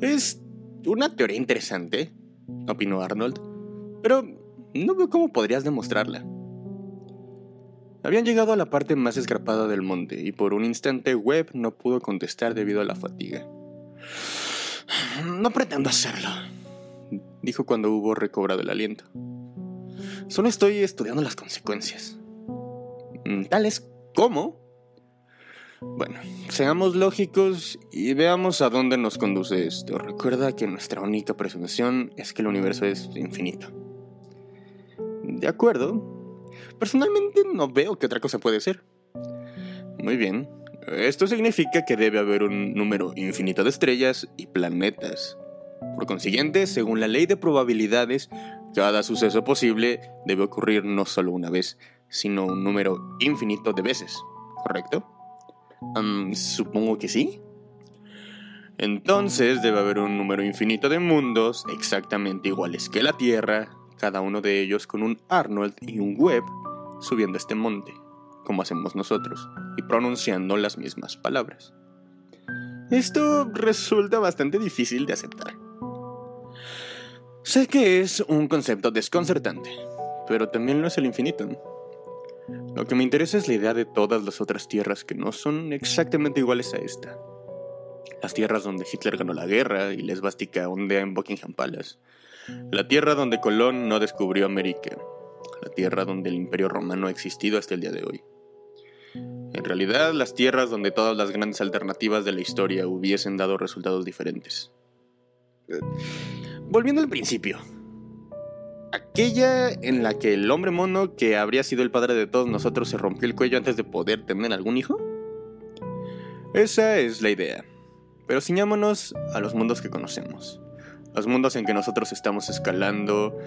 Es una teoría interesante, opinó Arnold, pero no veo cómo podrías demostrarla. Habían llegado a la parte más escarpada del monte y por un instante Webb no pudo contestar debido a la fatiga. No pretendo hacerlo, dijo cuando hubo recobrado el aliento. Solo estoy estudiando las consecuencias. ¿Tales cómo? Bueno, seamos lógicos y veamos a dónde nos conduce esto. Recuerda que nuestra única presunción es que el universo es infinito. De acuerdo, Personalmente no veo qué otra cosa puede ser. Muy bien. Esto significa que debe haber un número infinito de estrellas y planetas. Por consiguiente, según la ley de probabilidades, cada suceso posible debe ocurrir no solo una vez, sino un número infinito de veces. ¿Correcto? Supongo que sí. Entonces debe haber un número infinito de mundos exactamente iguales que la Tierra, cada uno de ellos con un Arnold y un Webb subiendo este monte, como hacemos nosotros, y pronunciando las mismas palabras. Esto resulta bastante difícil de aceptar. Sé que es un concepto desconcertante, pero también lo es el infinito. Lo que me interesa es la idea de todas las otras tierras que no son exactamente iguales a esta. Las tierras donde Hitler ganó la guerra y la esvástica ondea en Buckingham Palace. La tierra donde Colón no descubrió América la tierra donde el imperio romano ha existido hasta el día de hoy. En realidad, las tierras donde todas las grandes alternativas de la historia hubiesen dado resultados diferentes. Volviendo al principio. Aquella en la que el hombre mono, que habría sido el padre de todos nosotros, se rompió el cuello antes de poder tener algún hijo. Esa es la idea. Pero ciñámonos a los mundos que conocemos. Los mundos en que nosotros estamos escalando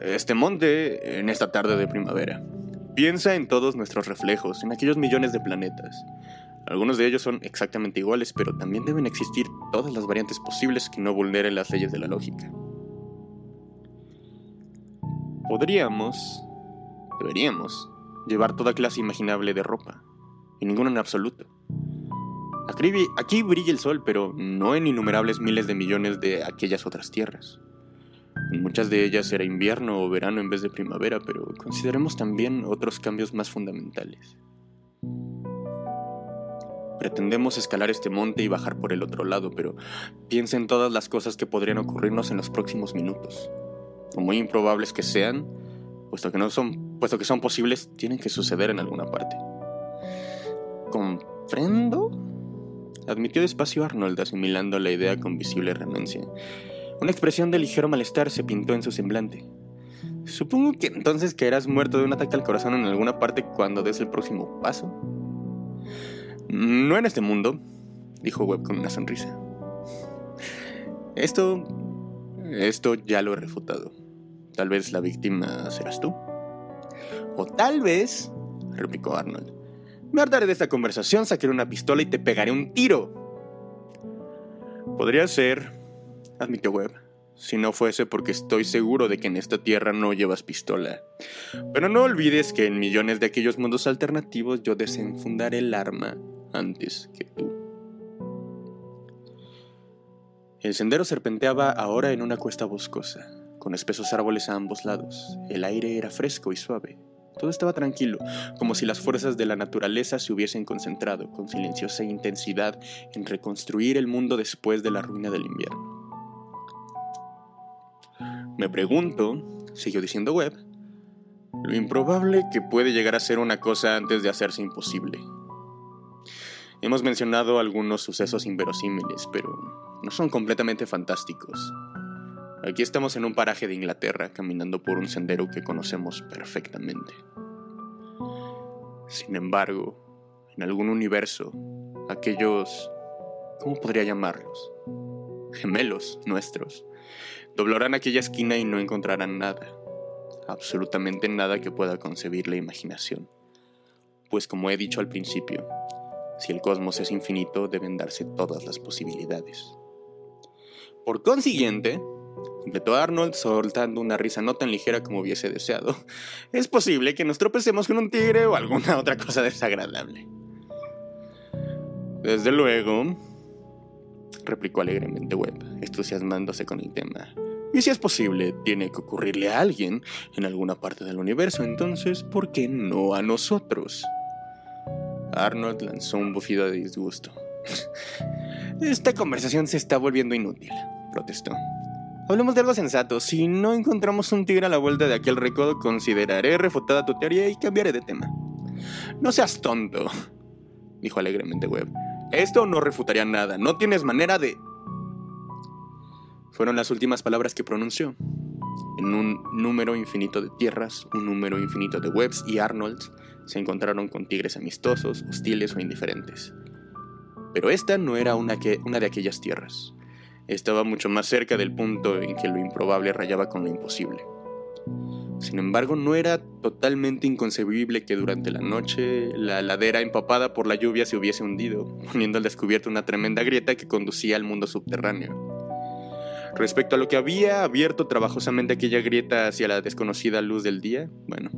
este monte en esta tarde de primavera. Piensa en todos nuestros reflejos, en aquellos millones de planetas. Algunos de ellos son exactamente iguales, pero también deben existir todas las variantes posibles que no vulneren las leyes de la lógica. Podríamos, deberíamos, llevar toda clase imaginable de ropa, y ninguna en absoluto. Aquí, aquí brilla el sol, pero no en innumerables miles de millones de aquellas otras tierras. En muchas de ellas era invierno o verano en vez de primavera, pero consideremos también otros cambios más fundamentales. Pretendemos escalar este monte y bajar por el otro lado, pero piensa en todas las cosas que podrían ocurrirnos en los próximos minutos. Por muy improbables que sean, puesto que, no son, puesto que son posibles, tienen que suceder en alguna parte. ¿Comprendo? Admitió despacio Arnold, asimilando la idea con visible renuncia. Una expresión de ligero malestar se pintó en su semblante. Supongo que entonces caerás muerto de un ataque al corazón en alguna parte cuando des el próximo paso. No en este mundo, dijo Webb con una sonrisa. Esto... Esto ya lo he refutado. Tal vez la víctima serás tú. O tal vez, replicó Arnold, me hartaré de esta conversación, sacaré una pistola y te pegaré un tiro. Podría ser, admitió Webb. Si no fuese porque estoy seguro de que en esta tierra no llevas pistola. Pero no olvides que en millones de aquellos mundos alternativos yo desenfundaré el arma antes que tú. El sendero serpenteaba ahora en una cuesta boscosa, con espesos árboles a ambos lados. El aire era fresco y suave. Todo estaba tranquilo, como si las fuerzas de la naturaleza se hubiesen concentrado con silenciosa intensidad en reconstruir el mundo después de la ruina del invierno. Me pregunto, siguió diciendo Webb, lo improbable que puede llegar a ser una cosa antes de hacerse imposible. Hemos mencionado algunos sucesos inverosímiles, pero no son completamente fantásticos. Aquí estamos en un paraje de Inglaterra, caminando por un sendero que conocemos perfectamente. Sin embargo, en algún universo, aquellos... ¿Cómo podría llamarlos? Gemelos nuestros Doblarán aquella esquina y no encontrarán nada, absolutamente nada que pueda concebir la imaginación. Pues como he dicho al principio, si el cosmos es infinito deben darse todas las posibilidades. Por consiguiente, completó Arnold soltando una risa no tan ligera como hubiese deseado, es posible que nos tropecemos con un tigre o alguna otra cosa desagradable. Desde luego, replicó alegremente Webb, entusiasmándose con el tema. Y si es posible, tiene que ocurrirle a alguien en alguna parte del universo, entonces, ¿por qué no a nosotros? Arnold lanzó un bufido de disgusto. Esta conversación se está volviendo inútil, protestó. Hablemos de algo sensato. Si no encontramos un tigre a la vuelta de aquel recodo, consideraré refutada tu teoría y cambiaré de tema. No seas tonto, dijo alegremente Webb. Esto no refutaría nada. No tienes manera de... Fueron las últimas palabras que pronunció. En un número infinito de tierras, un número infinito de webs y Arnolds se encontraron con tigres amistosos, hostiles o indiferentes. Pero esta no era una, una de aquellas tierras. Estaba mucho más cerca del punto en que lo improbable rayaba con lo imposible. Sin embargo, no era totalmente inconcebible que durante la noche la ladera empapada por la lluvia se hubiese hundido, poniendo al descubierto una tremenda grieta que conducía al mundo subterráneo. Respecto a lo que había abierto trabajosamente aquella grieta hacia la desconocida luz del día, bueno,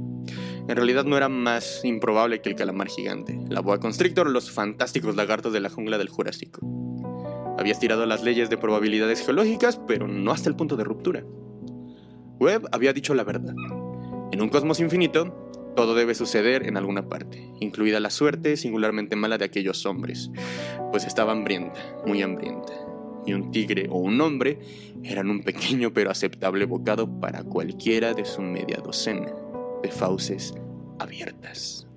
en realidad no era más improbable que el calamar gigante, la boa constrictor o los fantásticos lagartos de la jungla del Jurásico. Había estirado las leyes de probabilidades geológicas, pero no hasta el punto de ruptura. Webb había dicho la verdad. En un cosmos infinito, todo debe suceder en alguna parte, incluida la suerte singularmente mala de aquellos hombres, pues estaba hambrienta, muy hambrienta, un tigre o un hombre eran un pequeño pero aceptable bocado para cualquiera de su media docena de fauces abiertas.